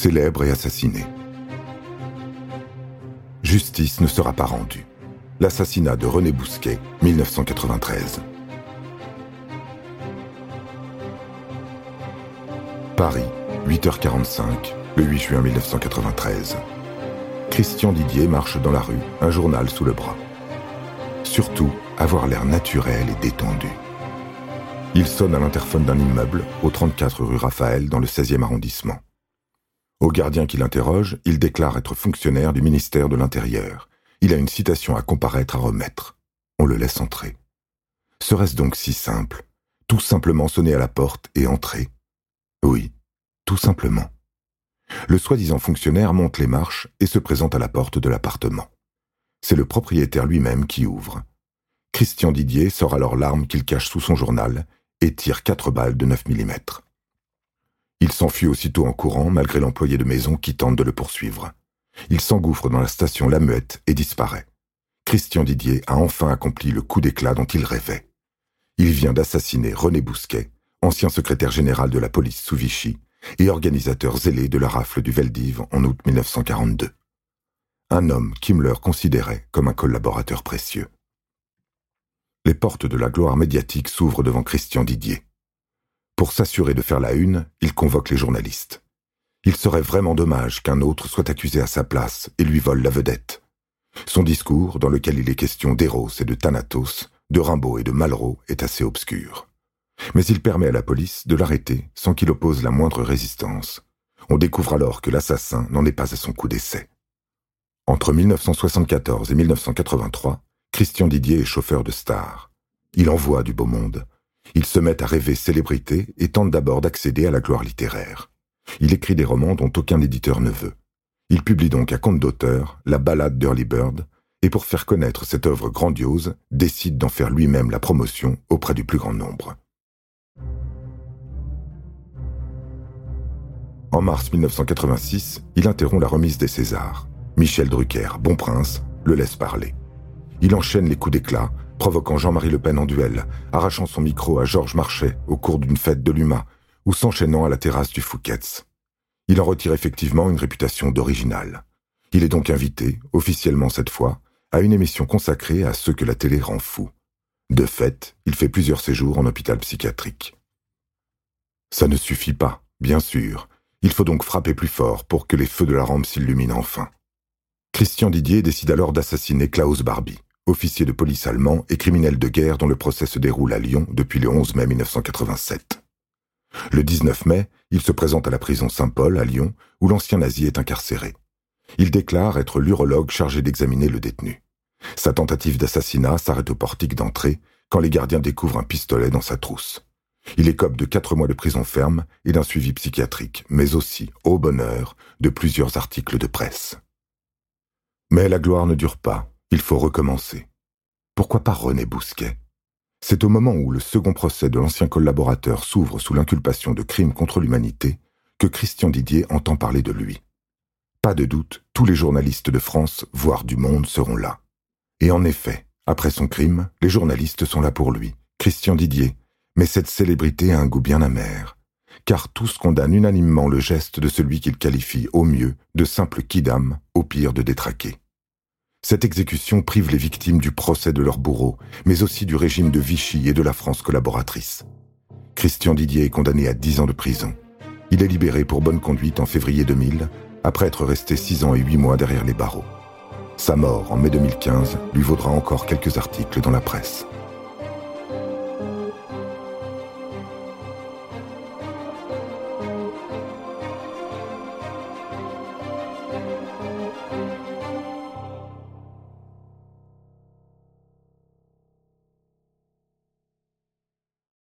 célèbre et assassiné. Justice ne sera pas rendue. L'assassinat de René Bousquet, 1993. Paris, 8h45, le 8 juin 1993. Christian Didier marche dans la rue, un journal sous le bras. Surtout, avoir l'air naturel et détendu. Il sonne à l'interphone d'un immeuble, au 34 rue Raphaël, dans le 16e arrondissement. Au gardien qui l'interroge, il déclare être fonctionnaire du ministère de l'Intérieur. Il a une citation à comparaître à remettre. On le laisse entrer. Serait-ce donc si simple? Tout simplement sonner à la porte et entrer Oui, tout simplement. Le soi-disant fonctionnaire monte les marches et se présente à la porte de l'appartement. C'est le propriétaire lui-même qui ouvre. Christian Didier sort alors l'arme qu'il cache sous son journal et tire quatre balles de 9 mm. Il s'enfuit aussitôt en courant malgré l'employé de maison qui tente de le poursuivre. Il s'engouffre dans la station La Muette et disparaît. Christian Didier a enfin accompli le coup d'éclat dont il rêvait. Il vient d'assassiner René Bousquet, ancien secrétaire général de la police sous Vichy et organisateur zélé de la rafle du Veldiv en août 1942. Un homme qu'Himmler considérait comme un collaborateur précieux. Les portes de la gloire médiatique s'ouvrent devant Christian Didier. Pour s'assurer de faire la une, il convoque les journalistes. Il serait vraiment dommage qu'un autre soit accusé à sa place et lui vole la vedette. Son discours, dans lequel il est question d'Eros et de Thanatos, de Rimbaud et de Malraux, est assez obscur. Mais il permet à la police de l'arrêter sans qu'il oppose la moindre résistance. On découvre alors que l'assassin n'en est pas à son coup d'essai. Entre 1974 et 1983, Christian Didier est chauffeur de star. Il envoie du beau monde, il se met à rêver célébrité et tente d'abord d'accéder à la gloire littéraire. Il écrit des romans dont aucun éditeur ne veut. Il publie donc à compte d'auteur La Ballade d'Early Bird, et pour faire connaître cette œuvre grandiose, décide d'en faire lui-même la promotion auprès du plus grand nombre. En mars 1986, il interrompt la remise des Césars. Michel Drucker, bon prince, le laisse parler. Il enchaîne les coups d'éclat, provoquant Jean-Marie Le Pen en duel, arrachant son micro à Georges Marchais au cours d'une fête de l'UMA, ou s'enchaînant à la terrasse du Fouquet's. Il en retire effectivement une réputation d'original. Il est donc invité, officiellement cette fois, à une émission consacrée à ceux que la télé rend fous. De fait, il fait plusieurs séjours en hôpital psychiatrique. Ça ne suffit pas, bien sûr. Il faut donc frapper plus fort pour que les feux de la rampe s'illuminent enfin. Christian Didier décide alors d'assassiner Klaus Barbie officier de police allemand et criminel de guerre dont le procès se déroule à Lyon depuis le 11 mai 1987. Le 19 mai, il se présente à la prison Saint-Paul à Lyon, où l'ancien nazi est incarcéré. Il déclare être l'urologue chargé d'examiner le détenu. Sa tentative d'assassinat s'arrête au portique d'entrée quand les gardiens découvrent un pistolet dans sa trousse. Il écope de quatre mois de prison ferme et d'un suivi psychiatrique, mais aussi, au bonheur, de plusieurs articles de presse. Mais la gloire ne dure pas. Il faut recommencer. Pourquoi pas René Bousquet? C'est au moment où le second procès de l'ancien collaborateur s'ouvre sous l'inculpation de crimes contre l'humanité que Christian Didier entend parler de lui. Pas de doute, tous les journalistes de France, voire du monde, seront là. Et en effet, après son crime, les journalistes sont là pour lui, Christian Didier, mais cette célébrité a un goût bien amer, car tous condamnent unanimement le geste de celui qu'ils qualifient au mieux de simple quidam, au pire de détraqué. Cette exécution prive les victimes du procès de leur bourreau, mais aussi du régime de Vichy et de la France collaboratrice. Christian Didier est condamné à 10 ans de prison. Il est libéré pour bonne conduite en février 2000, après être resté 6 ans et 8 mois derrière les barreaux. Sa mort en mai 2015 lui vaudra encore quelques articles dans la presse.